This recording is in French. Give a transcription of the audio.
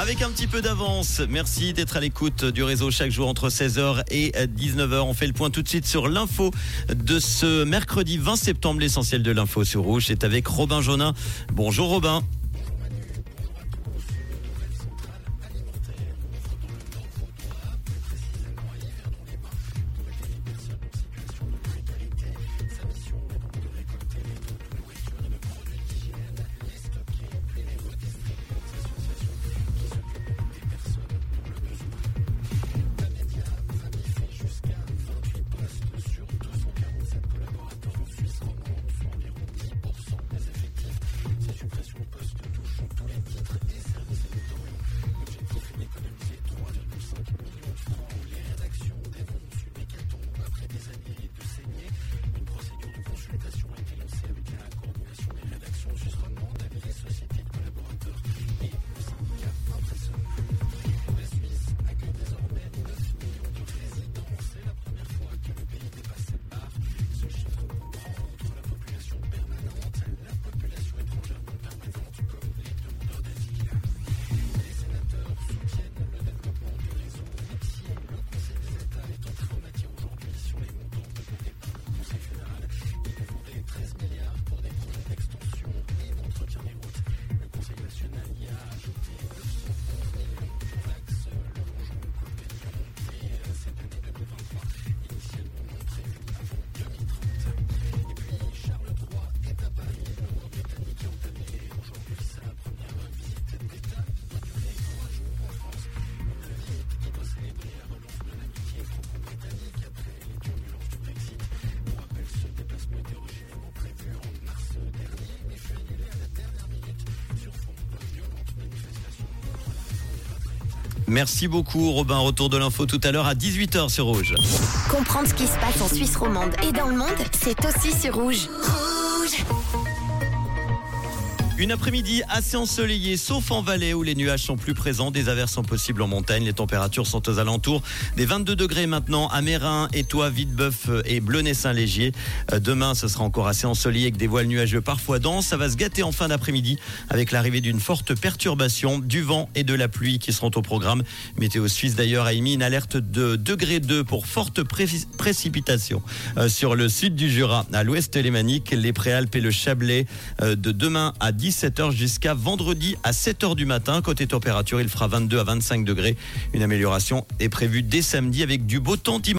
Avec un petit peu d'avance, merci d'être à l'écoute du réseau chaque jour entre 16h et 19h. On fait le point tout de suite sur l'info de ce mercredi 20 septembre. L'essentiel de l'info sur Rouge est avec Robin Jonin. Bonjour Robin. suppression de postes touchant tous les titres et services électoraux. L'objectif est d'économiser Merci beaucoup Robin. Retour de l'info tout à l'heure à 18h sur Rouge. Comprendre ce qui se passe en Suisse romande et dans le monde, c'est aussi sur Rouge. Rouge Une après-midi assez ensoleillée, sauf en vallée où les nuages sont plus présents. Des averses sont possibles en montagne. Les températures sont aux alentours des 22 degrés maintenant à Mérin, Étoile, Vitebeuf et Blonay-Saint-Légier. Euh, Demain, ce sera encore assez ensoleillé avec des voiles nuageux parfois denses. Ça va se gâter en fin d'après-midi avec l'arrivée d'une forte perturbation, du vent et de la pluie qui seront au programme. Météo Suisse d'ailleurs a émis une alerte de degré 2 pour forte pré précipitation euh, sur le sud du Jura, à l'ouest lémanique, les Préalpes et le Chablais euh, de demain à 17h jusqu'à vendredi à 7h du matin. Côté température, il fera 22 à 25 degrés. Une amélioration est prévue dès samedi avec du beau temps.